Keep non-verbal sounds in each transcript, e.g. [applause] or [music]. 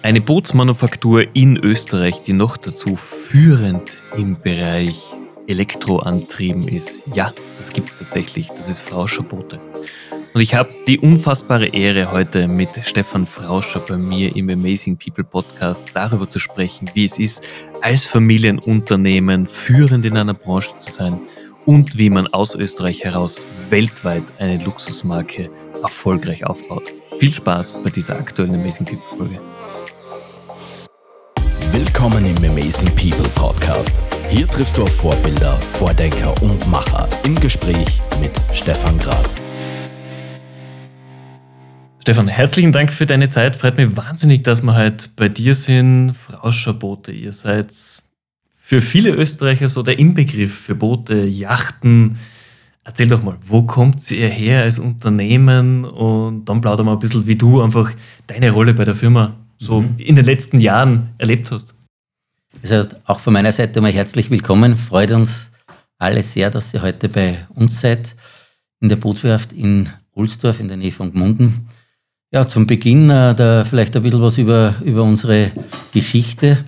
Eine Bootsmanufaktur in Österreich, die noch dazu führend im Bereich Elektroantrieben ist. Ja, das gibt es tatsächlich. Das ist Frauscher Boote. Und ich habe die unfassbare Ehre, heute mit Stefan Frauscher bei mir im Amazing People Podcast darüber zu sprechen, wie es ist, als Familienunternehmen führend in einer Branche zu sein und wie man aus Österreich heraus weltweit eine Luxusmarke erfolgreich aufbaut. Viel Spaß bei dieser aktuellen Amazing People Folge. Willkommen im Amazing People Podcast. Hier triffst du auf Vorbilder, Vordenker und Macher im Gespräch mit Stefan Grad. Stefan, herzlichen Dank für deine Zeit. Freut mich wahnsinnig, dass wir heute bei dir sind. Frau Schabote, ihr seid für viele Österreicher so der Inbegriff für Boote, Yachten. Erzähl doch mal, wo kommt ihr her als Unternehmen? Und dann plauder mal ein bisschen, wie du einfach deine Rolle bei der Firma so mhm. in den letzten Jahren erlebt hast. Also auch von meiner Seite mal herzlich willkommen. Freut uns alle sehr, dass ihr heute bei uns seid in der Bootswerft in Ulsdorf in der Nähe von Gmunden. Ja, zum Beginn äh, da vielleicht ein bisschen was über, über unsere Geschichte.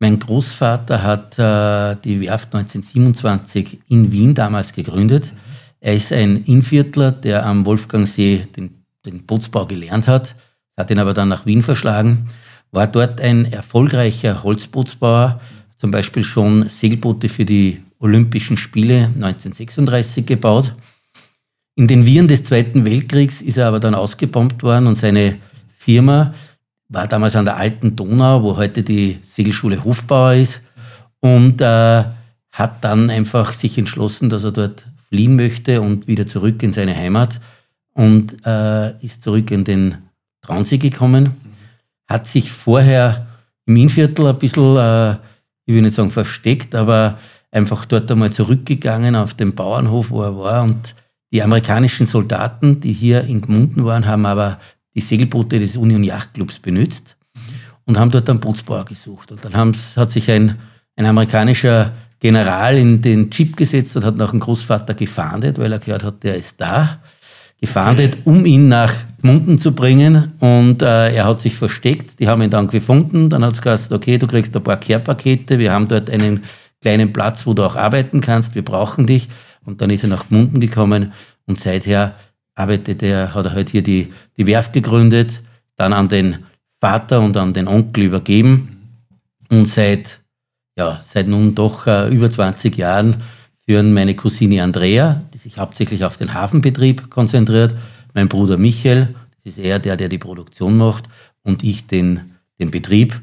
Mein Großvater hat äh, die Werft 1927 in Wien damals gegründet. Er ist ein Innviertler, der am Wolfgangsee den, den Bootsbau gelernt hat hat ihn aber dann nach Wien verschlagen, war dort ein erfolgreicher Holzbootsbauer, zum Beispiel schon Segelboote für die Olympischen Spiele 1936 gebaut. In den Viren des Zweiten Weltkriegs ist er aber dann ausgebombt worden und seine Firma war damals an der alten Donau, wo heute die Segelschule Hofbauer ist, und äh, hat dann einfach sich entschlossen, dass er dort fliehen möchte und wieder zurück in seine Heimat und äh, ist zurück in den Traunsee gekommen, hat sich vorher im Innviertel ein bisschen, äh, ich will nicht sagen versteckt, aber einfach dort einmal zurückgegangen auf den Bauernhof, wo er war. Und die amerikanischen Soldaten, die hier in Gmunden waren, haben aber die Segelboote des Union Yachtclubs benutzt und haben dort einen Bootsbauer gesucht. Und dann hat sich ein, ein amerikanischer General in den Jeep gesetzt und hat nach dem Großvater gefahndet, weil er gehört hat, der ist da gefahndet, um ihn nach Gmunden zu bringen. Und äh, er hat sich versteckt. Die haben ihn dann gefunden. Dann hat es gesagt, okay, du kriegst ein paar Care-Pakete. Wir haben dort einen kleinen Platz, wo du auch arbeiten kannst. Wir brauchen dich. Und dann ist er nach Gmunden gekommen. Und seither arbeitet er, hat er halt hier die, die Werft gegründet, dann an den Vater und an den Onkel übergeben. Und seit, ja, seit nun doch äh, über 20 Jahren führen meine Cousine Andrea, die sich hauptsächlich auf den Hafenbetrieb konzentriert, mein Bruder Michael, das ist er der, der die Produktion macht, und ich den, den Betrieb,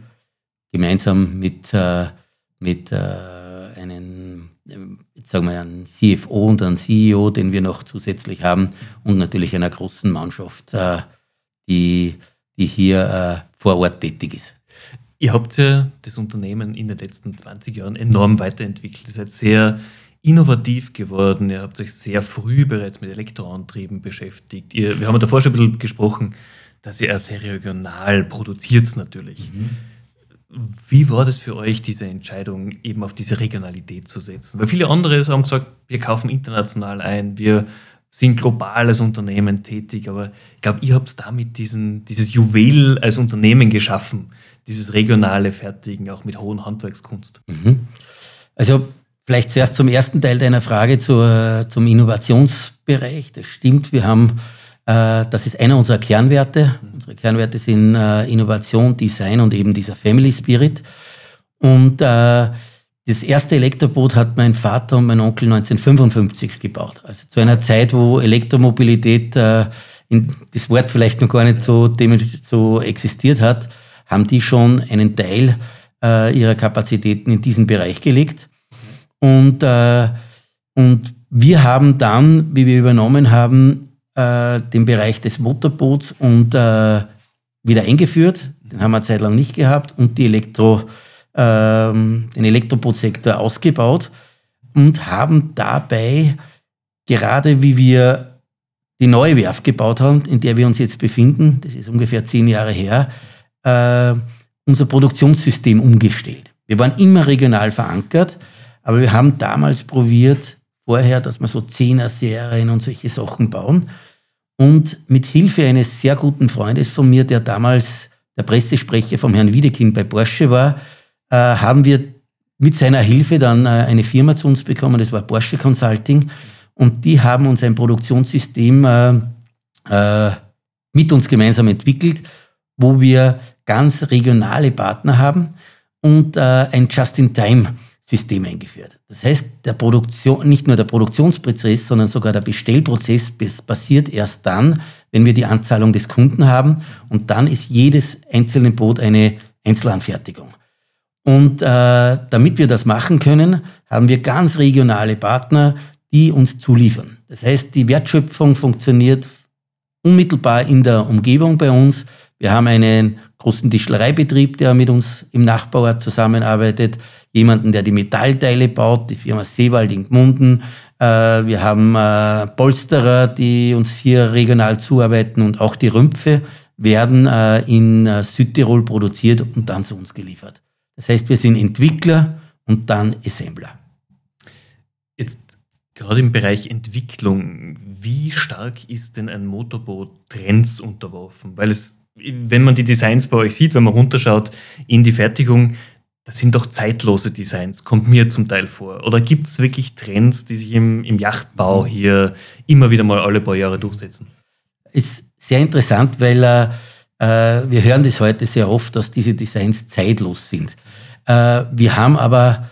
gemeinsam mit, äh, mit äh, einem, jetzt sagen wir, einem CFO und einem CEO, den wir noch zusätzlich haben, und natürlich einer großen Mannschaft, äh, die, die hier äh, vor Ort tätig ist. Ihr habt ja das Unternehmen in den letzten 20 Jahren enorm weiterentwickelt. Ihr seid sehr innovativ geworden. Ihr habt euch sehr früh bereits mit Elektroantrieben beschäftigt. Ihr, wir haben davor schon ein bisschen gesprochen, dass ihr sehr regional produziert natürlich. Mhm. Wie war das für euch, diese Entscheidung, eben auf diese Regionalität zu setzen? Weil viele andere haben gesagt, wir kaufen international ein, wir sind global als Unternehmen tätig, aber ich glaube, ihr habt damit diesen, dieses Juwel als Unternehmen geschaffen, dieses regionale Fertigen, auch mit hohen Handwerkskunst. Mhm. Also Vielleicht zuerst zum ersten Teil deiner Frage zur, zum Innovationsbereich. Das stimmt, wir haben, äh, das ist einer unserer Kernwerte. Unsere Kernwerte sind äh, Innovation, Design und eben dieser Family Spirit. Und äh, das erste Elektroboot hat mein Vater und mein Onkel 1955 gebaut. Also zu einer Zeit, wo Elektromobilität, äh, in, das Wort vielleicht noch gar nicht so, so existiert hat, haben die schon einen Teil äh, ihrer Kapazitäten in diesen Bereich gelegt. Und, äh, und wir haben dann, wie wir übernommen haben, äh, den Bereich des Motorboots und äh, wieder eingeführt. Den haben wir eine Zeit lang nicht gehabt und die Elektro, äh, den Elektrobootsektor ausgebaut und haben dabei gerade wie wir die neue Werft gebaut haben, in der wir uns jetzt befinden, das ist ungefähr zehn Jahre her, äh, unser Produktionssystem umgestellt. Wir waren immer regional verankert aber wir haben damals probiert, vorher, dass wir so Zehner-Serien und solche Sachen bauen. Und mit Hilfe eines sehr guten Freundes von mir, der damals der Pressesprecher vom Herrn Wiedekind bei Porsche war, äh, haben wir mit seiner Hilfe dann äh, eine Firma zu uns bekommen, das war Porsche Consulting. Und die haben uns ein Produktionssystem äh, äh, mit uns gemeinsam entwickelt, wo wir ganz regionale Partner haben und äh, ein Just-in-Time-System eingeführt. Das heißt, der Produktion, nicht nur der Produktionsprozess, sondern sogar der Bestellprozess passiert erst dann, wenn wir die Anzahlung des Kunden haben und dann ist jedes einzelne Boot eine Einzelanfertigung. Und äh, damit wir das machen können, haben wir ganz regionale Partner, die uns zuliefern. Das heißt, die Wertschöpfung funktioniert unmittelbar in der Umgebung bei uns. Wir haben einen großen Tischlereibetrieb, der mit uns im Nachbarort zusammenarbeitet, jemanden, der die Metallteile baut, die Firma Seewald in Gmunden. Äh, wir haben äh, Polsterer, die uns hier regional zuarbeiten und auch die Rümpfe werden äh, in Südtirol produziert und dann zu uns geliefert. Das heißt, wir sind Entwickler und dann Assembler. Jetzt gerade im Bereich Entwicklung, wie stark ist denn ein Motorboot Trends unterworfen? Weil es, wenn man die Designs bei euch sieht, wenn man runterschaut in die Fertigung, das sind doch zeitlose Designs, kommt mir zum Teil vor. Oder gibt es wirklich Trends, die sich im, im Yachtbau hier immer wieder mal alle paar Jahre durchsetzen? Ist sehr interessant, weil äh, äh wir hören das heute sehr oft, dass diese Designs zeitlos sind. Äh, wir haben aber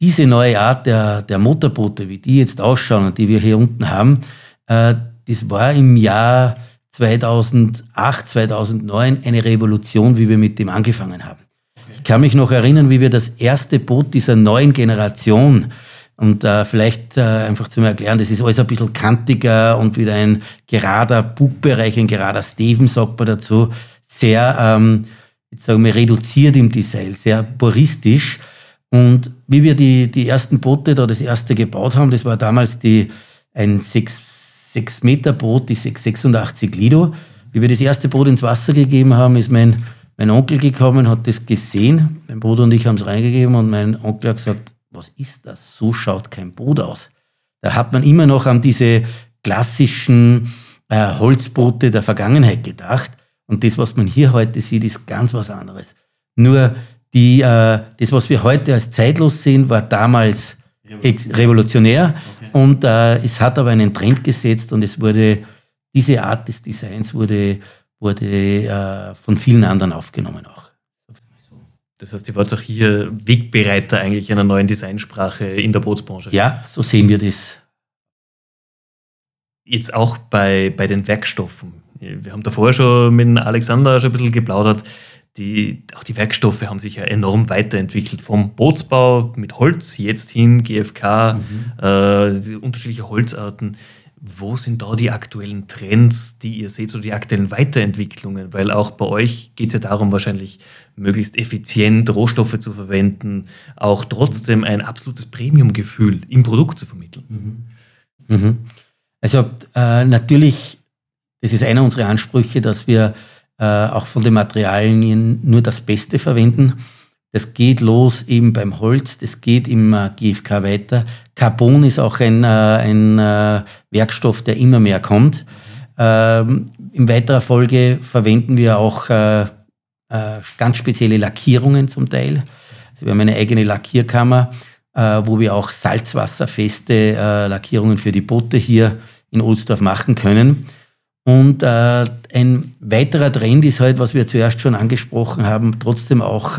diese neue Art der, der Motorboote, wie die jetzt ausschauen und die wir hier unten haben, äh, das war im Jahr 2008, 2009 eine Revolution, wie wir mit dem angefangen haben. Ich kann mich noch erinnern, wie wir das erste Boot dieser neuen Generation und äh, vielleicht äh, einfach zum Erklären, das ist alles ein bisschen kantiger und wieder ein gerader Bugbereich, ein gerader Steven, sagt man dazu, sehr ähm, jetzt sagen wir, reduziert im Design, sehr puristisch. Und wie wir die, die ersten Boote da das erste gebaut haben, das war damals die, ein 6, 6 Meter Boot, die 686 Lido. Wie wir das erste Boot ins Wasser gegeben haben, ist mein, mein Onkel gekommen, hat das gesehen. Mein Bruder und ich haben es reingegeben und mein Onkel hat gesagt, was ist das? So schaut kein Boot aus. Da hat man immer noch an diese klassischen äh, Holzboote der Vergangenheit gedacht. Und das, was man hier heute sieht, ist ganz was anderes. Nur die, äh, das, was wir heute als zeitlos sehen, war damals revolutionär, revolutionär. Okay. und äh, es hat aber einen Trend gesetzt und es wurde, diese Art des Designs wurde, wurde äh, von vielen anderen aufgenommen auch. Das heißt, ihr wart auch hier Wegbereiter eigentlich einer neuen Designsprache in der Bootsbranche. Ja, so sehen wir das. Jetzt auch bei, bei den Werkstoffen. Wir haben davor schon mit Alexander schon ein bisschen geplaudert. Die, auch die Werkstoffe haben sich ja enorm weiterentwickelt. Vom Bootsbau mit Holz jetzt hin, GFK, mhm. äh, unterschiedliche Holzarten. Wo sind da die aktuellen Trends, die ihr seht, oder die aktuellen Weiterentwicklungen? Weil auch bei euch geht es ja darum, wahrscheinlich möglichst effizient Rohstoffe zu verwenden, auch trotzdem ein absolutes Premium-Gefühl im Produkt zu vermitteln. Mhm. Mhm. Also äh, natürlich das ist einer unserer Ansprüche, dass wir äh, auch von den Materialien nur das Beste verwenden. Das geht los eben beim Holz, das geht im äh, GFK weiter. Carbon ist auch ein, äh, ein äh, Werkstoff, der immer mehr kommt. Ähm, in weiterer Folge verwenden wir auch äh, ganz spezielle Lackierungen zum Teil. Also wir haben eine eigene Lackierkammer, wo wir auch salzwasserfeste Lackierungen für die Boote hier in Ohlsdorf machen können. Und ein weiterer Trend ist halt, was wir zuerst schon angesprochen haben, trotzdem auch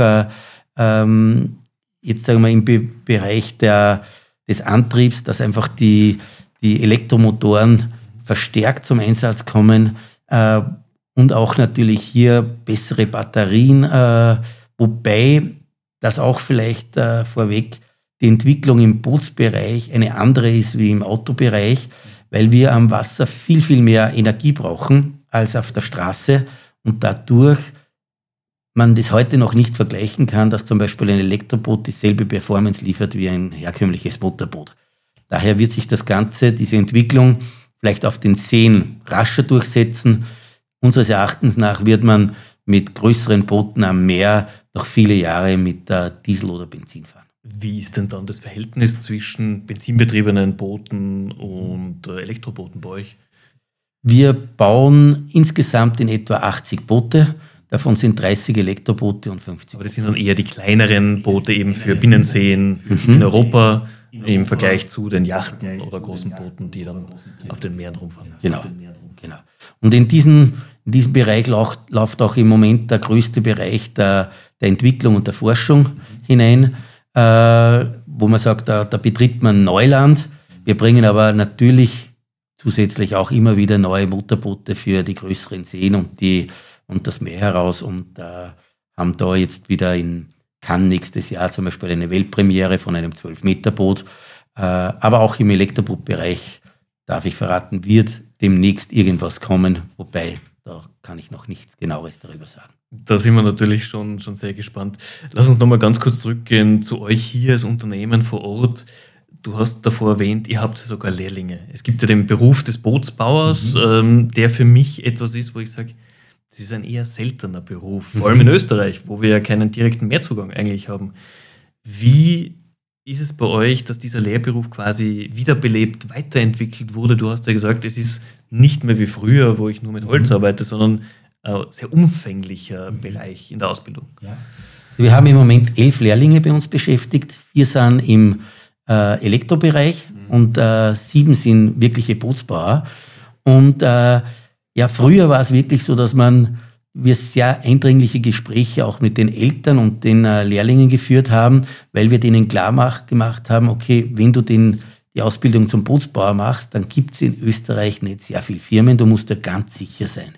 ähm, jetzt sagen wir im Be Bereich der, des Antriebs, dass einfach die, die Elektromotoren verstärkt zum Einsatz kommen äh, und auch natürlich hier bessere Batterien, äh, wobei das auch vielleicht äh, vorweg die Entwicklung im Bootsbereich eine andere ist wie im Autobereich weil wir am Wasser viel, viel mehr Energie brauchen als auf der Straße und dadurch man das heute noch nicht vergleichen kann, dass zum Beispiel ein Elektroboot dieselbe Performance liefert wie ein herkömmliches Motorboot. Daher wird sich das Ganze, diese Entwicklung vielleicht auf den Seen rascher durchsetzen. Unseres Erachtens nach wird man mit größeren Booten am Meer noch viele Jahre mit Diesel oder Benzin fahren. Wie ist denn dann das Verhältnis zwischen benzinbetriebenen Booten und äh, Elektrobooten bei euch? Wir bauen insgesamt in etwa 80 Boote. Davon sind 30 Elektroboote und 50. Aber das sind dann eher die kleineren Boote eben für Binnenseen mhm. in Europa im Vergleich zu den Yachten oder großen Booten, die dann auf den Meeren rumfahren. Genau. genau. Und in diesen, in diesem Bereich läuft, läuft auch im Moment der größte Bereich der, der Entwicklung und der Forschung hinein, äh, wo man sagt, da, da betritt man Neuland. Wir bringen aber natürlich zusätzlich auch immer wieder neue Motorboote für die größeren Seen und die und das Meer heraus und äh, haben da jetzt wieder in Cannes nächstes Jahr zum Beispiel eine Weltpremiere von einem 12-Meter-Boot. Äh, aber auch im Elektroboot-Bereich, darf ich verraten, wird demnächst irgendwas kommen, wobei da kann ich noch nichts genaueres darüber sagen. Da sind wir natürlich schon, schon sehr gespannt. Lass uns nochmal ganz kurz zurückgehen zu euch hier als Unternehmen vor Ort. Du hast davor erwähnt, ihr habt sogar Lehrlinge. Es gibt ja den Beruf des Bootsbauers, mhm. ähm, der für mich etwas ist, wo ich sage, das ist ein eher seltener Beruf, vor allem in Österreich, wo wir ja keinen direkten Mehrzugang eigentlich haben. Wie ist es bei euch, dass dieser Lehrberuf quasi wiederbelebt, weiterentwickelt wurde? Du hast ja gesagt, es ist nicht mehr wie früher, wo ich nur mit Holz mhm. arbeite, sondern ein sehr umfänglicher mhm. Bereich in der Ausbildung. Ja. Also wir haben im Moment elf Lehrlinge bei uns beschäftigt. Vier sind im äh, Elektrobereich mhm. und äh, sieben sind wirkliche Bootsbauer. Und äh, ja, früher war es wirklich so, dass man wir sehr eindringliche Gespräche auch mit den Eltern und den äh, Lehrlingen geführt haben, weil wir denen klar mach, gemacht haben, okay, wenn du den, die Ausbildung zum Bootsbauer machst, dann gibt es in Österreich nicht sehr viele Firmen, du musst da ganz sicher sein.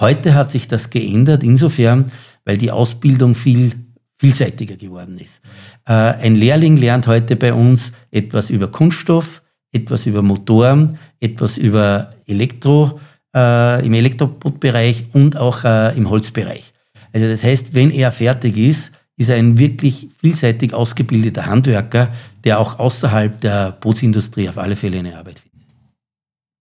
Heute hat sich das geändert, insofern, weil die Ausbildung viel vielseitiger geworden ist. Äh, ein Lehrling lernt heute bei uns etwas über Kunststoff, etwas über Motoren, etwas über Elektro, äh, im Elektrobootbereich und auch äh, im Holzbereich. Also das heißt, wenn er fertig ist, ist er ein wirklich vielseitig ausgebildeter Handwerker, der auch außerhalb der Bootsindustrie auf alle Fälle eine Arbeit findet.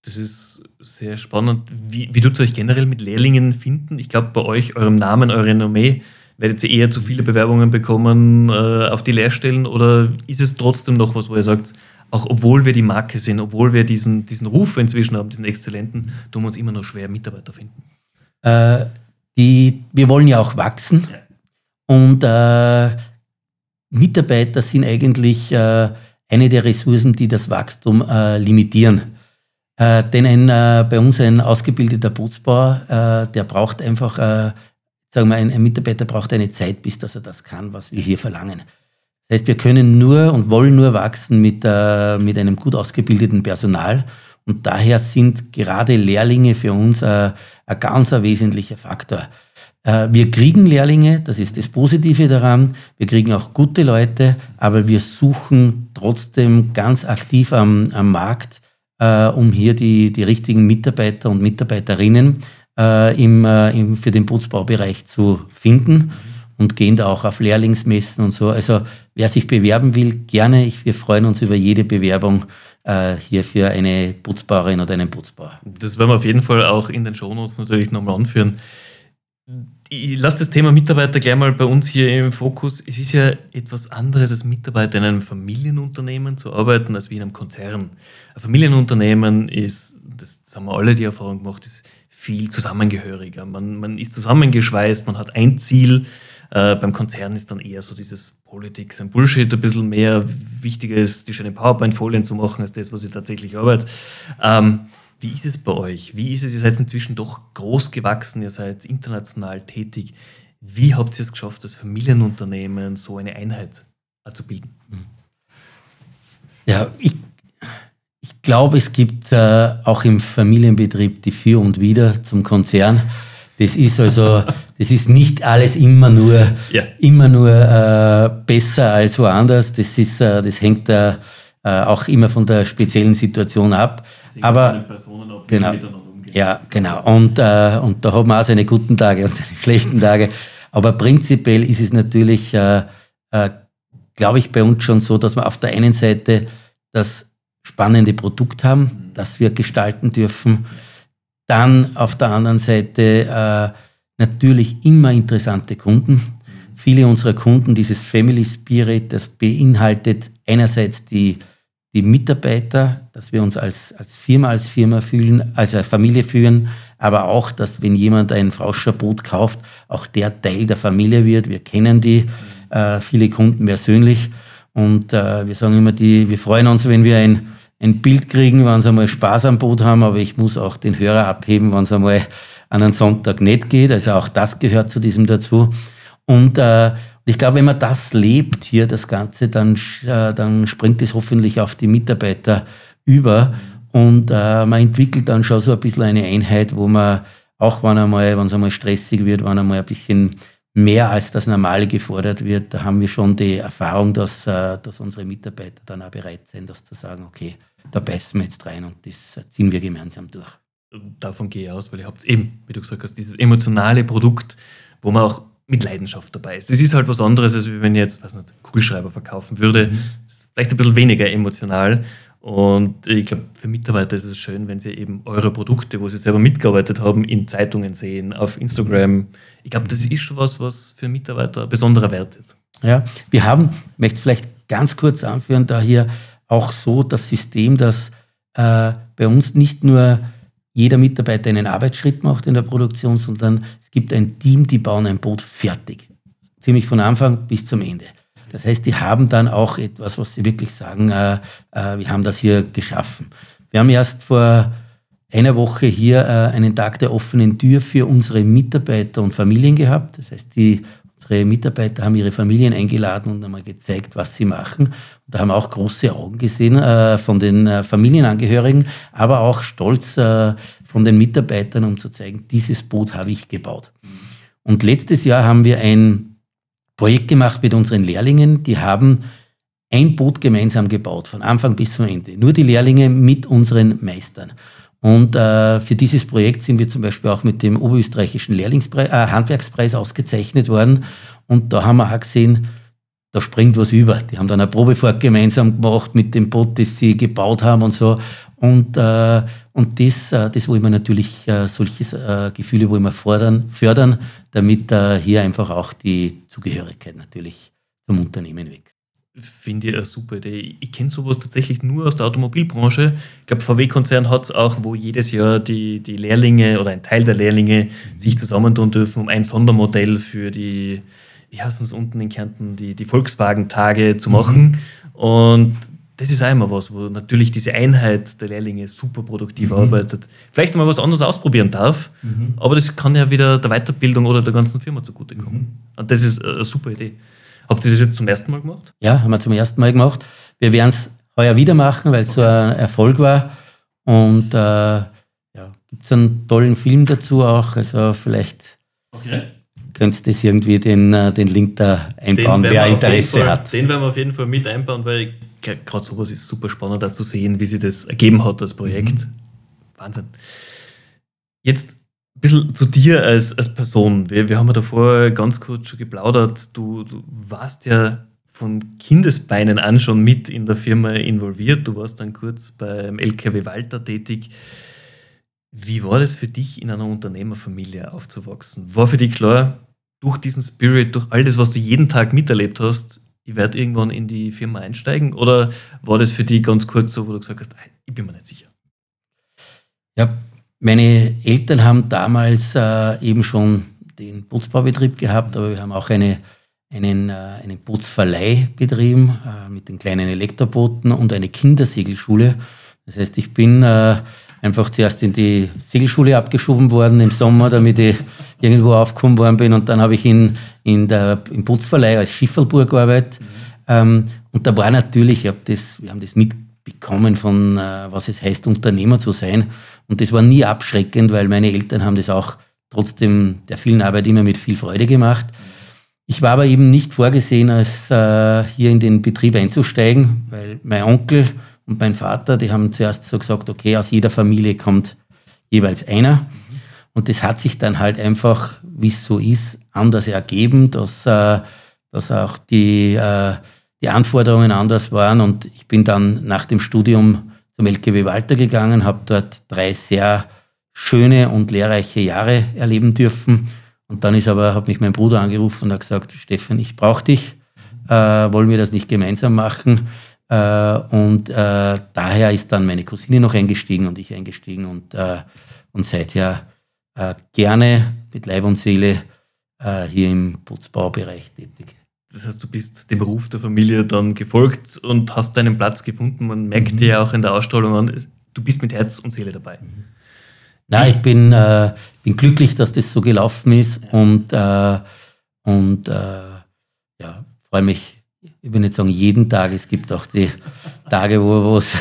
Das ist sehr spannend. Wie, wie tut ihr euch generell mit Lehrlingen finden? Ich glaube, bei euch, eurem Namen, eurem Renommee, werdet ihr eher zu viele Bewerbungen bekommen äh, auf die Lehrstellen oder ist es trotzdem noch was, wo ihr sagt, auch obwohl wir die Marke sind, obwohl wir diesen, diesen Ruf inzwischen haben, diesen Exzellenten, tun wir uns immer noch schwer, Mitarbeiter finden. Äh, die, wir wollen ja auch wachsen ja. und äh, Mitarbeiter sind eigentlich äh, eine der Ressourcen, die das Wachstum äh, limitieren. Äh, denn ein, äh, bei uns ein ausgebildeter Bootsbauer, der braucht einfach, sagen wir, ein, ein Mitarbeiter braucht eine Zeit, bis dass er das kann, was wir hier verlangen. Das heißt, wir können nur und wollen nur wachsen mit, äh, mit einem gut ausgebildeten Personal. Und daher sind gerade Lehrlinge für uns äh, ein ganz ein wesentlicher Faktor. Äh, wir kriegen Lehrlinge, das ist das Positive daran. Wir kriegen auch gute Leute, aber wir suchen trotzdem ganz aktiv am, am Markt, äh, um hier die, die richtigen Mitarbeiter und Mitarbeiterinnen äh, im, äh, im, für den Putzbaubereich zu finden und gehen da auch auf Lehrlingsmessen und so. Also wer sich bewerben will, gerne. Ich, wir freuen uns über jede Bewerbung äh, hier für eine Putzbauerin oder einen Putzbauer. Das werden wir auf jeden Fall auch in den Shownotes natürlich nochmal anführen. Ich lasse das Thema Mitarbeiter gleich mal bei uns hier im Fokus. Es ist ja etwas anderes als Mitarbeiter in einem Familienunternehmen zu arbeiten, als wie in einem Konzern. Ein Familienunternehmen ist, das haben wir alle die Erfahrung gemacht, ist viel zusammengehöriger. Man, man ist zusammengeschweißt, man hat ein Ziel, äh, beim Konzern ist dann eher so dieses Politics und Bullshit ein bisschen mehr. Wichtiger ist, die schönen PowerPoint-Folien zu machen, als das, was ich tatsächlich arbeite. Ähm, wie ist es bei euch? Wie ist es? Ihr seid inzwischen doch groß gewachsen, ihr seid international tätig. Wie habt ihr es geschafft, das Familienunternehmen so eine Einheit zu bilden? Ja, ich, ich glaube, es gibt äh, auch im Familienbetrieb die Für und Wider zum Konzern. Das ist also, [laughs] das ist nicht alles immer nur, ja. immer nur äh, besser als woanders. Das ist, äh, das hängt äh, auch immer von der speziellen Situation ab. Aber ab, genau, ja, genau. Und, äh, und da hat man auch seine guten Tage und seine [laughs] schlechten Tage. Aber prinzipiell ist es natürlich, äh, äh, glaube ich, bei uns schon so, dass wir auf der einen Seite das spannende Produkt haben, mhm. das wir gestalten dürfen. Dann auf der anderen Seite äh, natürlich immer interessante Kunden. Viele unserer Kunden, dieses Family Spirit, das beinhaltet einerseits die, die Mitarbeiter, dass wir uns als, als Firma, als Firma fühlen, als Familie fühlen, aber auch, dass wenn jemand ein Frauscher Boot kauft, auch der Teil der Familie wird. Wir kennen die, äh, viele Kunden persönlich und äh, wir sagen immer, die, wir freuen uns, wenn wir ein, ein Bild kriegen, wenn sie einmal Spaß am Boot haben, aber ich muss auch den Hörer abheben, wenn es einmal an einem Sonntag nicht geht. Also auch das gehört zu diesem dazu. Und äh, ich glaube, wenn man das lebt hier, das Ganze, dann, äh, dann springt es hoffentlich auf die Mitarbeiter über. Und äh, man entwickelt dann schon so ein bisschen eine Einheit, wo man, auch wenn einmal, wenn es einmal stressig wird, wenn einmal ein bisschen mehr als das Normale gefordert wird, da haben wir schon die Erfahrung, dass, äh, dass unsere Mitarbeiter dann auch bereit sind, das zu sagen, okay, da beißen wir jetzt rein und das ziehen wir gemeinsam durch. Davon gehe ich aus, weil ihr habt eben, wie du gesagt hast, dieses emotionale Produkt, wo man auch mit Leidenschaft dabei ist. Das ist halt was anderes, als wenn ich jetzt weiß nicht, Kugelschreiber verkaufen würde. Mhm. Vielleicht ein bisschen weniger emotional. Und ich glaube, für Mitarbeiter ist es schön, wenn sie eben eure Produkte, wo sie selber mitgearbeitet haben, in Zeitungen sehen, auf Instagram. Ich glaube, das ist schon was, was für Mitarbeiter ein besonderer Wert ist. Ja, wir haben, ich möchte vielleicht ganz kurz anführen, da hier auch so das System, dass äh, bei uns nicht nur jeder Mitarbeiter einen Arbeitsschritt macht in der Produktion, sondern es gibt ein Team, die bauen ein Boot fertig. Ziemlich von Anfang bis zum Ende. Das heißt, die haben dann auch etwas, was sie wirklich sagen, äh, äh, wir haben das hier geschaffen. Wir haben erst vor einer Woche hier äh, einen Tag der offenen Tür für unsere Mitarbeiter und Familien gehabt. Das heißt, die, unsere Mitarbeiter haben ihre Familien eingeladen und einmal gezeigt, was sie machen. Und da haben auch große Augen gesehen äh, von den äh, Familienangehörigen, aber auch Stolz äh, von den Mitarbeitern, um zu zeigen, dieses Boot habe ich gebaut. Und letztes Jahr haben wir ein Projekt gemacht mit unseren Lehrlingen. Die haben ein Boot gemeinsam gebaut, von Anfang bis zum Ende. Nur die Lehrlinge mit unseren Meistern. Und äh, für dieses Projekt sind wir zum Beispiel auch mit dem oberösterreichischen Lehrlingspreis, äh, Handwerkspreis ausgezeichnet worden. Und da haben wir auch gesehen, da springt was über. Die haben dann eine Probefahrt gemeinsam gemacht mit dem Boot, das sie gebaut haben und so. Und, äh, und das, äh, das wollen wir natürlich, äh, solche äh, Gefühle wollen wir fordern, fördern, damit äh, hier einfach auch die Zugehörigkeit natürlich zum Unternehmen wächst. Finde ich eine super Idee. Ich kenne sowas tatsächlich nur aus der Automobilbranche. Ich glaube, VW-Konzern hat es auch, wo jedes Jahr die, die Lehrlinge oder ein Teil der Lehrlinge mhm. sich zusammentun dürfen, um ein Sondermodell für die, wie heißen es unten in Kärnten, die, die Volkswagen-Tage zu machen. Mhm. Und das ist immer was, wo natürlich diese Einheit der Lehrlinge super produktiv mhm. arbeitet. Vielleicht mal was anderes ausprobieren darf, mhm. aber das kann ja wieder der Weiterbildung oder der ganzen Firma zugutekommen. Mhm. Und das ist eine super Idee. Habt ihr das jetzt zum ersten Mal gemacht? Ja, haben wir zum ersten Mal gemacht. Wir werden es heuer wieder machen, weil es okay. so ein Erfolg war. Und äh, ja, gibt es einen tollen Film dazu auch. Also vielleicht okay. könnt ihr das irgendwie den, äh, den Link da einbauen, wer Interesse Fall, hat. Den werden wir auf jeden Fall mit einbauen, weil gerade sowas ist super spannend da zu sehen, wie sich das ergeben hat, das Projekt. Mhm. Wahnsinn. Jetzt bisschen zu dir als, als Person. Wir, wir haben ja davor ganz kurz schon geplaudert. Du, du warst ja von Kindesbeinen an schon mit in der Firma involviert. Du warst dann kurz beim LKW Walter tätig. Wie war das für dich, in einer Unternehmerfamilie aufzuwachsen? War für dich klar, durch diesen Spirit, durch all das, was du jeden Tag miterlebt hast, ich werde irgendwann in die Firma einsteigen? Oder war das für dich ganz kurz so, wo du gesagt hast, ich bin mir nicht sicher? Ja, meine Eltern haben damals äh, eben schon den Putzbaubetrieb gehabt, aber wir haben auch eine, einen, äh, einen Putzverleih betrieben äh, mit den kleinen Elektrobooten und eine Kindersegelschule. Das heißt, ich bin äh, einfach zuerst in die Segelschule abgeschoben worden im Sommer, damit ich irgendwo aufgekommen worden bin. Und dann habe ich in, in der, im Putzverleih als Schifferlburg gearbeitet. Mhm. Ähm, und da war natürlich, ich hab das, wir haben das mitbekommen von, äh, was es heißt, Unternehmer zu sein. Und das war nie abschreckend, weil meine Eltern haben das auch trotzdem der vielen Arbeit immer mit viel Freude gemacht. Ich war aber eben nicht vorgesehen, als äh, hier in den Betrieb einzusteigen, weil mein Onkel und mein Vater, die haben zuerst so gesagt, okay, aus jeder Familie kommt jeweils einer. Und das hat sich dann halt einfach, wie es so ist, anders ergeben, dass, äh, dass auch die, äh, die Anforderungen anders waren. Und ich bin dann nach dem Studium zum LKW Walter gegangen, habe dort drei sehr schöne und lehrreiche Jahre erleben dürfen. Und dann ist aber, hat mich mein Bruder angerufen und hat gesagt, Stefan, ich brauche dich, äh, wollen wir das nicht gemeinsam machen? Äh, und äh, daher ist dann meine Cousine noch eingestiegen und ich eingestiegen und, äh, und seither äh, gerne mit Leib und Seele äh, hier im Putzbaubereich tätig. Das heißt, du bist dem Beruf der Familie dann gefolgt und hast deinen Platz gefunden. Man merkt mhm. dir ja auch in der Ausstrahlung an, du bist mit Herz und Seele dabei. Mhm. Na, ich bin, äh, bin glücklich, dass das so gelaufen ist und, äh, und äh, ja, freue mich, ich will nicht sagen jeden Tag, es gibt auch die Tage, wo es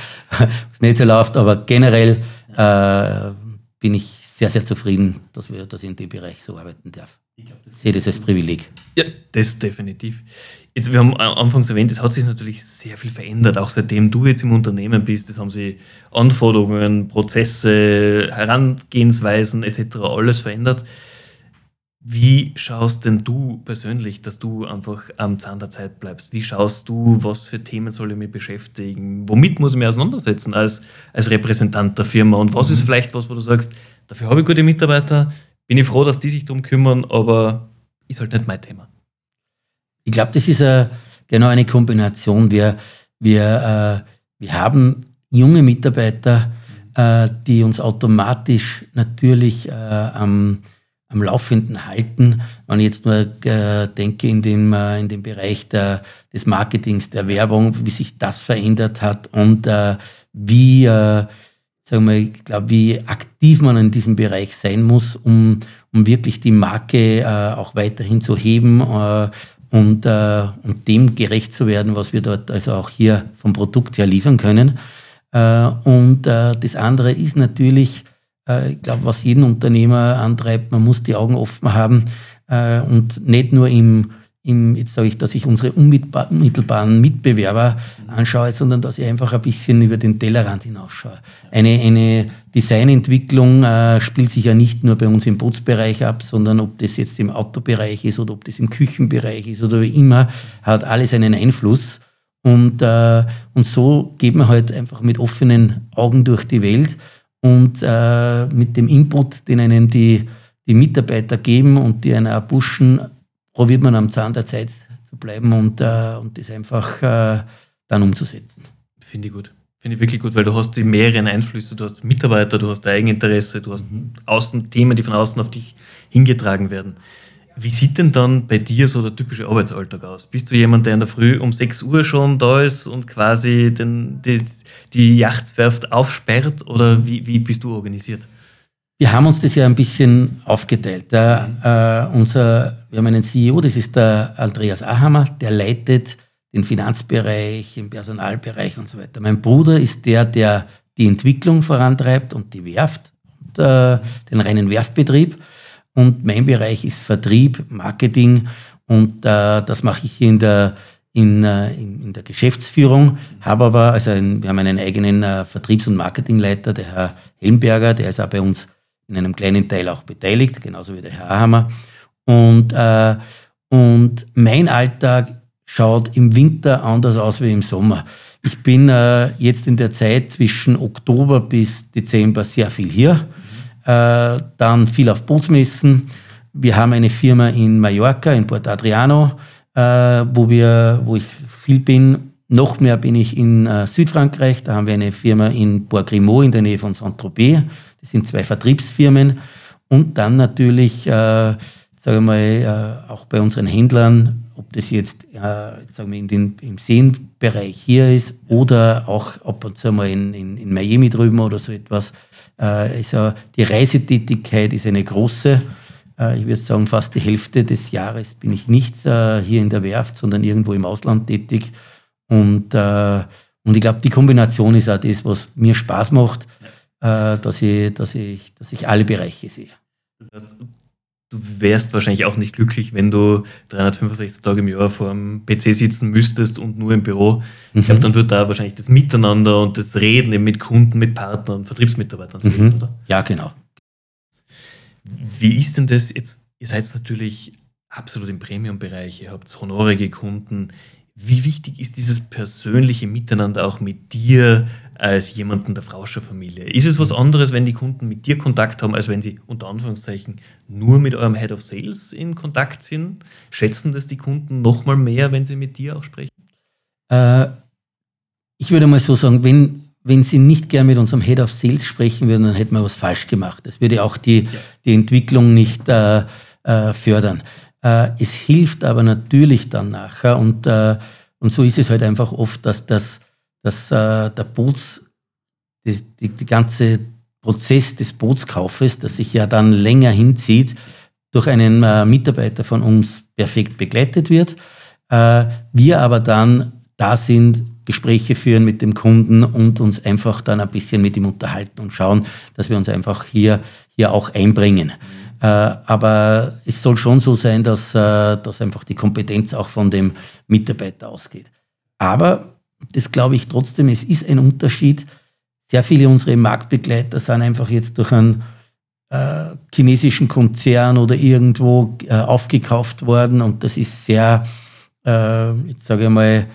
[laughs] nicht so läuft, aber generell äh, bin ich sehr, sehr zufrieden, dass, wir, dass ich in dem Bereich so arbeiten darf. Ich, glaub, das sehe das als Privileg. Ja, das definitiv. Jetzt, wir haben anfangs erwähnt, es hat sich natürlich sehr viel verändert, auch seitdem du jetzt im Unternehmen bist. Das haben sich Anforderungen, Prozesse, Herangehensweisen etc. alles verändert. Wie schaust denn du persönlich, dass du einfach am Zahn der Zeit bleibst? Wie schaust du, was für Themen soll ich mich beschäftigen? Womit muss ich mich auseinandersetzen als, als Repräsentant der Firma? Und was ist mhm. vielleicht was, wo du sagst, dafür habe ich gute Mitarbeiter, bin ich froh, dass die sich darum kümmern, aber ist halt nicht mein Thema. Ich glaube, das ist a, genau eine Kombination. Wir, wir, äh, wir haben junge Mitarbeiter, äh, die uns automatisch natürlich äh, am am Laufenden halten. Wenn ich jetzt nur äh, denke in dem, äh, in dem Bereich der, des Marketings, der Werbung, wie sich das verändert hat und äh, wie, äh, sagen wir, ich glaube, wie aktiv man in diesem Bereich sein muss, um, um wirklich die Marke äh, auch weiterhin zu heben äh, und, äh, und dem gerecht zu werden, was wir dort also auch hier vom Produkt her liefern können. Äh, und äh, das andere ist natürlich, äh, ich glaube, was jeden Unternehmer antreibt, man muss die Augen offen haben und nicht nur im, im jetzt sage ich, dass ich unsere unmittelbaren Mitbewerber anschaue, sondern dass ich einfach ein bisschen über den Tellerrand hinausschaue. Eine, eine Designentwicklung äh, spielt sich ja nicht nur bei uns im Bootsbereich ab, sondern ob das jetzt im Autobereich ist oder ob das im Küchenbereich ist oder wie immer, hat alles einen Einfluss. Und, äh, und so geht man halt einfach mit offenen Augen durch die Welt und äh, mit dem Input, den einem die, die Mitarbeiter geben und die einen auch pushen, probiert man am Zahn der Zeit zu bleiben und, äh, und das einfach äh, dann umzusetzen. Finde ich gut. Finde ich wirklich gut, weil du hast die mehreren Einflüsse. Du hast Mitarbeiter, du hast Eigeninteresse, du hast mhm. außen Themen, die von außen auf dich hingetragen werden. Wie sieht denn dann bei dir so der typische Arbeitsalltag aus? Bist du jemand, der in der Früh um 6 Uhr schon da ist und quasi den, die, die Yachtswerft aufsperrt oder wie, wie bist du organisiert? Wir haben uns das ja ein bisschen aufgeteilt. Der, äh, unser, wir haben einen CEO, das ist der Andreas Ahammer, der leitet den Finanzbereich, den Personalbereich und so weiter. Mein Bruder ist der, der die Entwicklung vorantreibt und die Werft, und, äh, den reinen Werftbetrieb. Und mein Bereich ist Vertrieb, Marketing und äh, das mache ich hier in der in, äh, in, in, der Geschäftsführung, habe aber, also ein, wir haben einen eigenen äh, Vertriebs- und Marketingleiter, der Herr Helmberger, der ist auch bei uns in einem kleinen Teil auch beteiligt, genauso wie der Herr Ahammer. Und, äh, und mein Alltag schaut im Winter anders aus wie im Sommer. Ich bin äh, jetzt in der Zeit zwischen Oktober bis Dezember sehr viel hier, äh, dann viel auf Bootsmessen. Wir haben eine Firma in Mallorca, in Port Adriano, äh, wo, wir, wo ich viel bin. Noch mehr bin ich in äh, Südfrankreich. Da haben wir eine Firma in Bois-Grimaud in der Nähe von Saint-Tropez. Das sind zwei Vertriebsfirmen. Und dann natürlich, äh, sagen wir mal, äh, auch bei unseren Händlern, ob das jetzt äh, sagen wir in den, im Seenbereich hier ist oder auch ab und zu mal in, in, in Miami drüben oder so etwas. Äh, also die Reisetätigkeit ist eine große. Äh, ich würde sagen, fast die Hälfte des Jahres bin ich nicht äh, hier in der Werft, sondern irgendwo im Ausland tätig. Und, äh, und ich glaube, die Kombination ist auch das, was mir Spaß macht, dass, ich, dass, ich, dass ich alle Bereiche sehe. Das heißt, du wärst wahrscheinlich auch nicht glücklich, wenn du 365 Tage im Jahr vor dem PC sitzen müsstest und nur im Büro. Ich glaube, mhm. dann wird da wahrscheinlich das Miteinander und das Reden mit Kunden, mit Partnern, Vertriebsmitarbeitern fehlen, mhm. oder? Ja, genau. Wie ist denn das jetzt? Ihr seid natürlich absolut im Premium-Bereich, ihr habt honorige Kunden. Wie wichtig ist dieses persönliche Miteinander auch mit dir als jemanden der Frauscher Familie? Ist es was anderes, wenn die Kunden mit dir Kontakt haben, als wenn sie unter Anführungszeichen nur mit eurem Head of Sales in Kontakt sind? Schätzen das die Kunden nochmal mehr, wenn sie mit dir auch sprechen? Äh, ich würde mal so sagen, wenn, wenn Sie nicht gern mit unserem Head of Sales sprechen würden, dann hätten wir was falsch gemacht. Das würde auch die, ja. die Entwicklung nicht äh, äh, fördern. Äh, es hilft aber natürlich dann nachher und, äh, und so ist es halt einfach oft, dass, das, dass äh, der Boots, die, die, die ganze Prozess des Bootskaufes, das sich ja dann länger hinzieht, durch einen äh, Mitarbeiter von uns perfekt begleitet wird. Äh, wir aber dann da sind, Gespräche führen mit dem Kunden und uns einfach dann ein bisschen mit ihm unterhalten und schauen, dass wir uns einfach hier, hier auch einbringen. Äh, aber es soll schon so sein, dass, äh, dass einfach die Kompetenz auch von dem Mitarbeiter ausgeht. Aber das glaube ich trotzdem, es ist ein Unterschied. Sehr viele unserer Marktbegleiter sind einfach jetzt durch einen äh, chinesischen Konzern oder irgendwo äh, aufgekauft worden und das ist sehr, äh, jetzt sage ich mal,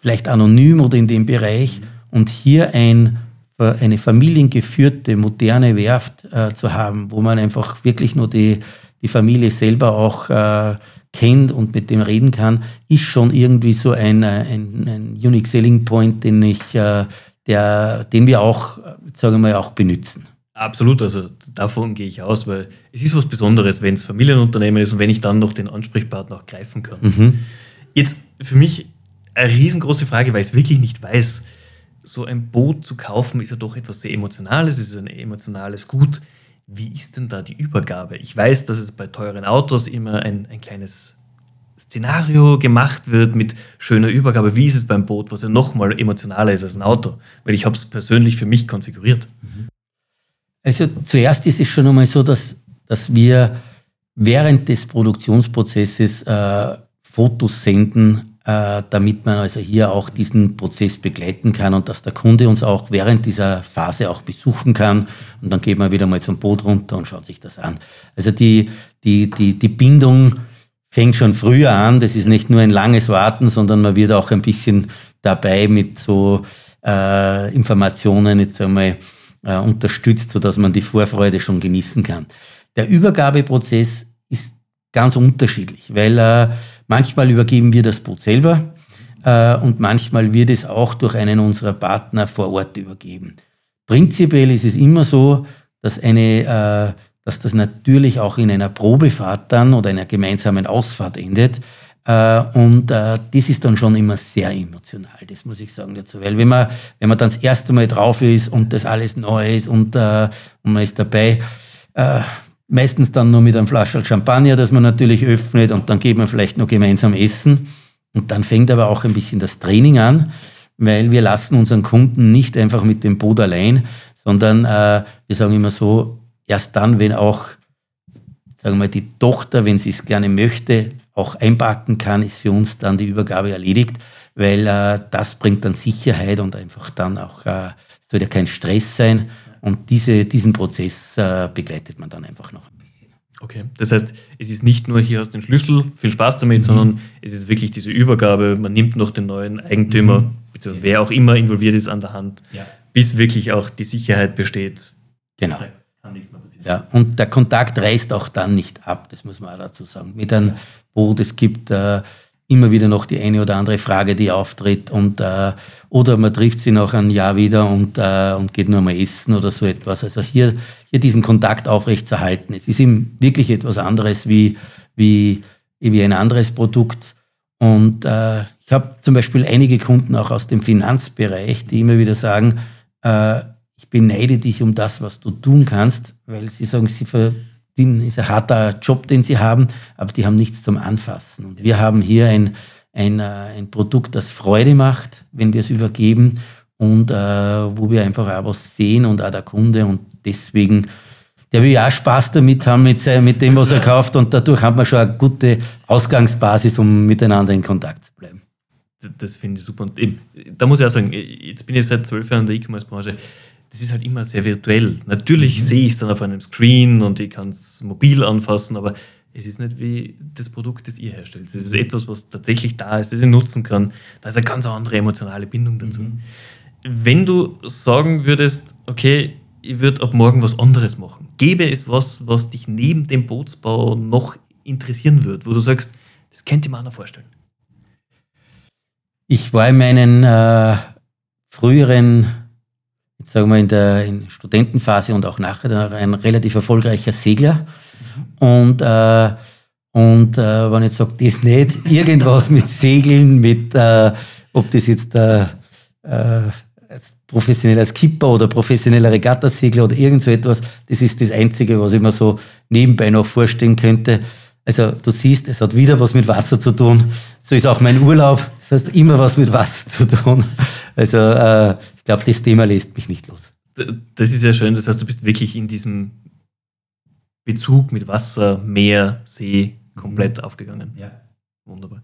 vielleicht anonym oder in dem Bereich. Und hier ein, eine familiengeführte, moderne Werft äh, zu haben, wo man einfach wirklich nur die, die Familie selber auch äh, kennt und mit dem reden kann, ist schon irgendwie so ein, äh, ein, ein Unique Selling Point, den ich, äh, der, den wir auch, sagen wir mal, auch benutzen. Absolut, also davon gehe ich aus, weil es ist was Besonderes, wenn es Familienunternehmen ist und wenn ich dann noch den Ansprechpartner auch greifen kann. Mhm. Jetzt für mich eine riesengroße Frage, weil ich es wirklich nicht weiß. So ein Boot zu kaufen ist ja doch etwas sehr Emotionales, es ist ein emotionales Gut. Wie ist denn da die Übergabe? Ich weiß, dass es bei teuren Autos immer ein, ein kleines Szenario gemacht wird mit schöner Übergabe. Wie ist es beim Boot, was ja nochmal emotionaler ist als ein Auto? Weil ich habe es persönlich für mich konfiguriert. Also zuerst ist es schon einmal so, dass, dass wir während des Produktionsprozesses äh, Fotos senden äh, damit man also hier auch diesen Prozess begleiten kann und dass der Kunde uns auch während dieser Phase auch besuchen kann. Und dann geht man wieder mal zum Boot runter und schaut sich das an. Also die, die, die, die Bindung fängt schon früher an. Das ist nicht nur ein langes Warten, sondern man wird auch ein bisschen dabei mit so äh, Informationen jetzt einmal äh, unterstützt, sodass man die Vorfreude schon genießen kann. Der Übergabeprozess ganz unterschiedlich, weil äh, Manchmal übergeben wir das Boot selber äh, und manchmal wird es auch durch einen unserer Partner vor Ort übergeben. Prinzipiell ist es immer so, dass, eine, äh, dass das natürlich auch in einer Probefahrt dann oder einer gemeinsamen Ausfahrt endet. Äh, und äh, das ist dann schon immer sehr emotional, das muss ich sagen dazu. Weil wenn man, wenn man dann das erste Mal drauf ist und das alles neu ist und, äh, und man ist dabei, äh, Meistens dann nur mit einem Flasche Champagner, das man natürlich öffnet und dann geht man vielleicht noch gemeinsam essen. Und dann fängt aber auch ein bisschen das Training an, weil wir lassen unseren Kunden nicht einfach mit dem Boot allein, sondern äh, wir sagen immer so, erst dann, wenn auch, sagen wir die Tochter, wenn sie es gerne möchte, auch einpacken kann, ist für uns dann die Übergabe erledigt, weil äh, das bringt dann Sicherheit und einfach dann auch, äh, soll ja kein Stress sein und diese, diesen Prozess äh, begleitet man dann einfach noch ein bisschen. Okay, das heißt, es ist nicht nur hier aus den Schlüssel, viel Spaß damit, mhm. sondern es ist wirklich diese Übergabe, man nimmt noch den neuen Eigentümer, mhm. beziehungsweise wer auch immer involviert ist an der Hand, ja. bis wirklich auch die Sicherheit besteht. Genau. Kann nichts mehr passieren. Ja, und der Kontakt reißt auch dann nicht ab, das muss man auch dazu sagen. Mit einem Boot, es gibt äh, immer wieder noch die eine oder andere Frage, die auftritt und äh, oder man trifft sie nach einem Jahr wieder und, äh, und geht nur mal essen oder so etwas. Also hier, hier diesen Kontakt aufrechtzuerhalten. Es ist ihm wirklich etwas anderes wie, wie, wie ein anderes Produkt. Und äh, ich habe zum Beispiel einige Kunden auch aus dem Finanzbereich, die immer wieder sagen, äh, ich beneide dich um das, was du tun kannst, weil sie sagen, sie ist ein harter Job, den sie haben, aber die haben nichts zum Anfassen. Und wir haben hier ein, ein, äh, ein Produkt, das Freude macht, wenn wir es übergeben und äh, wo wir einfach auch was sehen und auch der Kunde und deswegen, der will ja auch Spaß damit haben, mit, mit dem, was er kauft und dadurch haben wir schon eine gute Ausgangsbasis, um miteinander in Kontakt zu bleiben. Das finde ich super. Und eben, da muss ich auch sagen, jetzt bin ich seit zwölf Jahren in der E-Commerce-Branche das ist halt immer sehr virtuell. Natürlich mhm. sehe ich es dann auf einem Screen und ich kann es mobil anfassen, aber es ist nicht wie das Produkt, das ihr herstellt. Es ist etwas, was tatsächlich da ist, das ich nutzen kann. Da ist eine ganz andere emotionale Bindung dazu. Mhm. Wenn du sagen würdest, okay, ich würde ab morgen was anderes machen, gäbe es was, was dich neben dem Bootsbau noch interessieren würde, wo du sagst, das könnte ich mir auch noch vorstellen? Ich war in meinen äh, früheren, sagen wir in der in Studentenphase und auch nachher ein relativ erfolgreicher Segler. Und, äh, und äh, wenn ich sage, das nicht, irgendwas mit Segeln, mit, äh, ob das jetzt äh, äh, professioneller Skipper oder professioneller Regattasegler oder irgend so etwas, das ist das Einzige, was ich mir so nebenbei noch vorstellen könnte. Also du siehst, es hat wieder was mit Wasser zu tun. So ist auch mein Urlaub. Das heißt immer was mit Wasser [laughs] zu tun. Also äh, ich glaube, das Thema lässt mich nicht los. Das ist ja schön. Das heißt, du bist wirklich in diesem Bezug mit Wasser, Meer, See komplett mhm. aufgegangen. Ja. Wunderbar.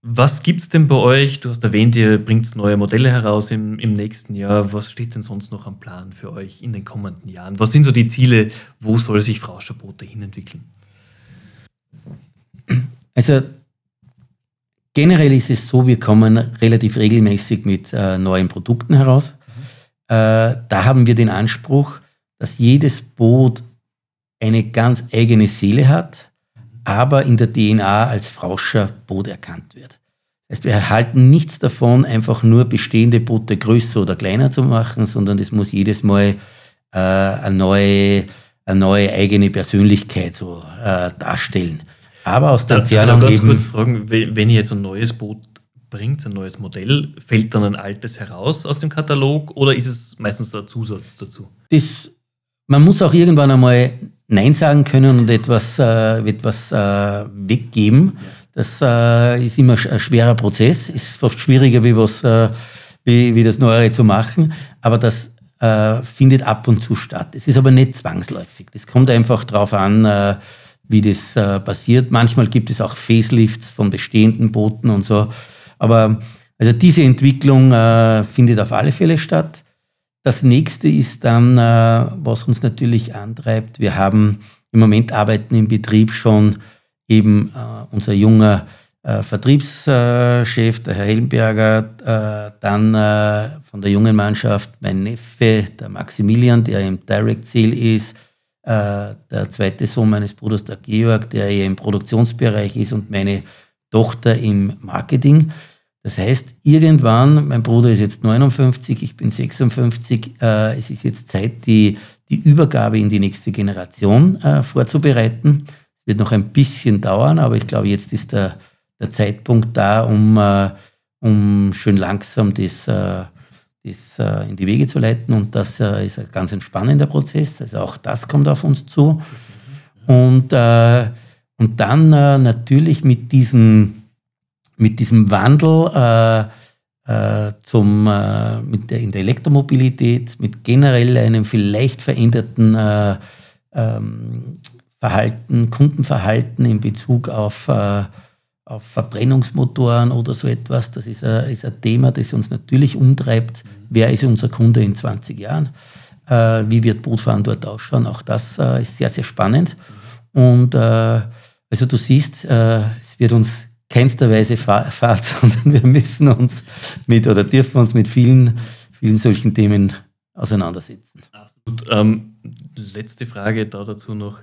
Was gibt es denn bei euch? Du hast erwähnt, ihr bringt neue Modelle heraus im, im nächsten Jahr. Was steht denn sonst noch am Plan für euch in den kommenden Jahren? Was sind so die Ziele? Wo soll sich Frau Schabote hinentwickeln? Also generell ist es so, wir kommen relativ regelmäßig mit äh, neuen Produkten heraus. Mhm. Äh, da haben wir den Anspruch, dass jedes Boot eine ganz eigene Seele hat, aber in der DNA als Frauscher Boot erkannt wird. Das heißt, wir erhalten nichts davon, einfach nur bestehende Boote größer oder kleiner zu machen, sondern es muss jedes Mal äh, eine, neue, eine neue eigene Persönlichkeit so äh, darstellen. Aber aus der Entfernung Darf ich ganz kurz fragen, wenn ihr jetzt ein neues Boot bringt, ein neues Modell, fällt dann ein altes heraus aus dem Katalog oder ist es meistens der Zusatz dazu? Das, man muss auch irgendwann einmal Nein sagen können und etwas, äh, etwas äh, weggeben. Das äh, ist immer ein schwerer Prozess, ist oft schwieriger, wie, was, äh, wie, wie das Neuere zu machen, aber das äh, findet ab und zu statt. Es ist aber nicht zwangsläufig. Das kommt einfach darauf an, äh, wie das äh, passiert. Manchmal gibt es auch Facelifts von bestehenden Booten und so. Aber also diese Entwicklung äh, findet auf alle Fälle statt. Das nächste ist dann, äh, was uns natürlich antreibt. Wir haben im Moment arbeiten im Betrieb schon eben äh, unser junger äh, Vertriebschef, der Herr Helmberger, äh, dann äh, von der jungen Mannschaft mein Neffe, der Maximilian, der im Direct Sale ist, äh, der zweite Sohn meines Bruders, der Georg, der eher im Produktionsbereich ist und meine Tochter im Marketing. Das heißt, irgendwann, mein Bruder ist jetzt 59, ich bin 56, äh, es ist jetzt Zeit, die, die Übergabe in die nächste Generation äh, vorzubereiten. Es wird noch ein bisschen dauern, aber ich glaube, jetzt ist der, der Zeitpunkt da, um, äh, um schön langsam das äh, das äh, in die Wege zu leiten und das äh, ist ein ganz entspannender Prozess. Also auch das kommt auf uns zu. Und, äh, und dann äh, natürlich mit, diesen, mit diesem Wandel äh, äh, zum, mit der, in der Elektromobilität, mit generell einem vielleicht veränderten ähm, Verhalten, Kundenverhalten in Bezug auf auf Verbrennungsmotoren oder so etwas. Das ist ein, ist ein Thema, das uns natürlich umtreibt. Wer ist unser Kunde in 20 Jahren? Äh, wie wird Bootfahren dort ausschauen? Auch das äh, ist sehr, sehr spannend. Und äh, also du siehst, äh, es wird uns keinster Weise Fahrt, [laughs] sondern wir müssen uns mit oder dürfen uns mit vielen, vielen solchen Themen auseinandersetzen. Absolut. Ähm, letzte Frage da dazu noch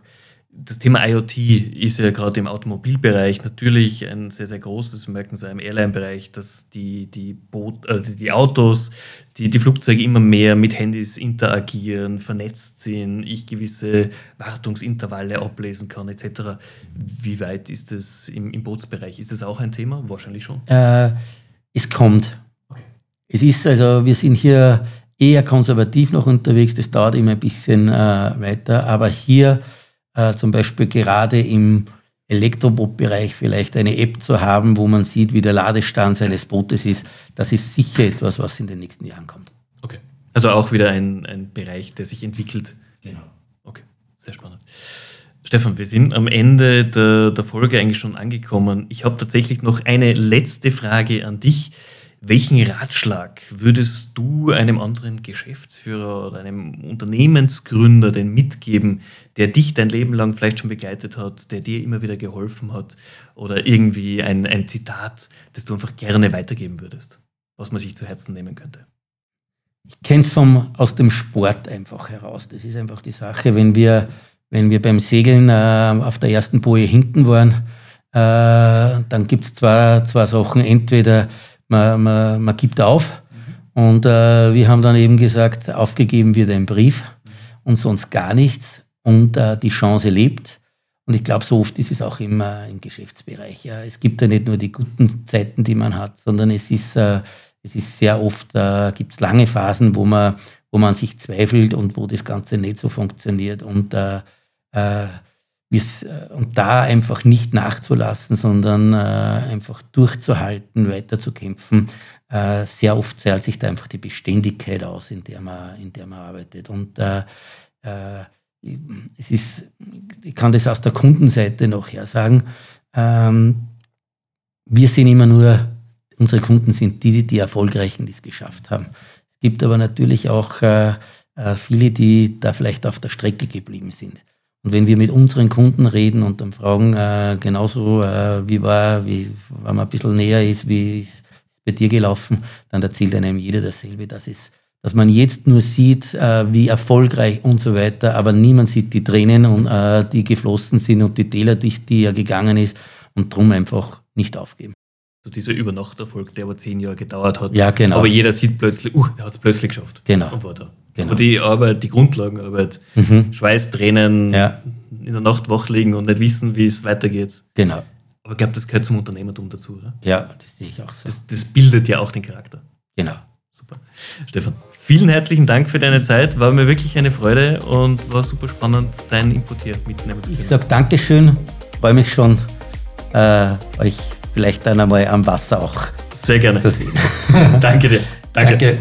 das Thema IoT ist ja gerade im Automobilbereich natürlich ein sehr, sehr großes. Wir merken es ja im Airline-Bereich, dass die, die, Boot, äh, die Autos, die, die Flugzeuge immer mehr mit Handys interagieren, vernetzt sind, ich gewisse Wartungsintervalle ablesen kann, etc. Wie weit ist das im, im Bootsbereich? Ist das auch ein Thema? Wahrscheinlich schon. Äh, es kommt. Okay. Es ist also, wir sind hier eher konservativ noch unterwegs, das dauert immer ein bisschen äh, weiter, aber hier äh, zum Beispiel gerade im Elektrobootbereich vielleicht eine App zu haben, wo man sieht, wie der Ladestand seines Bootes ist, das ist sicher etwas, was in den nächsten Jahren kommt. Okay. Also auch wieder ein, ein Bereich, der sich entwickelt. Genau. Okay, sehr spannend. Stefan, wir sind am Ende der, der Folge eigentlich schon angekommen. Ich habe tatsächlich noch eine letzte Frage an dich. Welchen Ratschlag würdest du einem anderen Geschäftsführer oder einem Unternehmensgründer denn mitgeben, der dich dein Leben lang vielleicht schon begleitet hat, der dir immer wieder geholfen hat oder irgendwie ein, ein Zitat, das du einfach gerne weitergeben würdest, was man sich zu Herzen nehmen könnte? Ich kenne es aus dem Sport einfach heraus. Das ist einfach die Sache, wenn wir, wenn wir beim Segeln äh, auf der ersten Boje hinten waren, äh, dann gibt es zwei, zwei Sachen. Entweder man, man, man gibt auf Und äh, wir haben dann eben gesagt, aufgegeben wird ein Brief und sonst gar nichts. Und äh, die Chance lebt. Und ich glaube, so oft ist es auch immer im Geschäftsbereich. Ja. Es gibt ja nicht nur die guten Zeiten, die man hat, sondern es ist, äh, es ist sehr oft, äh, gibt es lange Phasen, wo man, wo man sich zweifelt und wo das Ganze nicht so funktioniert. Und, äh, äh, und da einfach nicht nachzulassen, sondern äh, einfach durchzuhalten, weiterzukämpfen. Äh, sehr oft zahlt sich da einfach die Beständigkeit aus, in der man, in der man arbeitet. Und äh, äh, es ist, ich kann das aus der Kundenseite noch her sagen, ähm, wir sehen immer nur, unsere Kunden sind die, die erfolgreichen, die es geschafft haben. Es gibt aber natürlich auch äh, äh, viele, die da vielleicht auf der Strecke geblieben sind. Und wenn wir mit unseren Kunden reden und dann fragen, äh, genauso äh, wie war, wie, wenn man ein bisschen näher ist, wie ist bei dir gelaufen, dann erzählt einem jeder dasselbe, dass es dass man jetzt nur sieht, äh, wie erfolgreich und so weiter, aber niemand sieht die Tränen, und, äh, die geflossen sind und die Täler, die, die er gegangen ist und darum einfach nicht aufgeben. So dieser Übernachterfolg, der aber zehn Jahre gedauert hat. Ja, genau. Aber jeder sieht plötzlich, uh, er hat es plötzlich geschafft. Genau. Und war da. Genau. Aber die Arbeit, die Grundlagenarbeit, mhm. Schweiß, Tränen, ja. in der Nacht wach liegen und nicht wissen, wie es weitergeht. Genau. Aber ich glaube, das gehört zum Unternehmertum dazu, oder? Ja, das sehe ich auch so. Das, das bildet ja auch den Charakter. Genau. Super. Stefan, vielen herzlichen Dank für deine Zeit. War mir wirklich eine Freude und war super spannend, deinen Input hier mitnehmen zu können. Ich sage Dankeschön, freue mich schon, äh, euch vielleicht dann einmal am Wasser auch Sehr gerne. zu sehen. [laughs] Danke dir. Danke. Danke.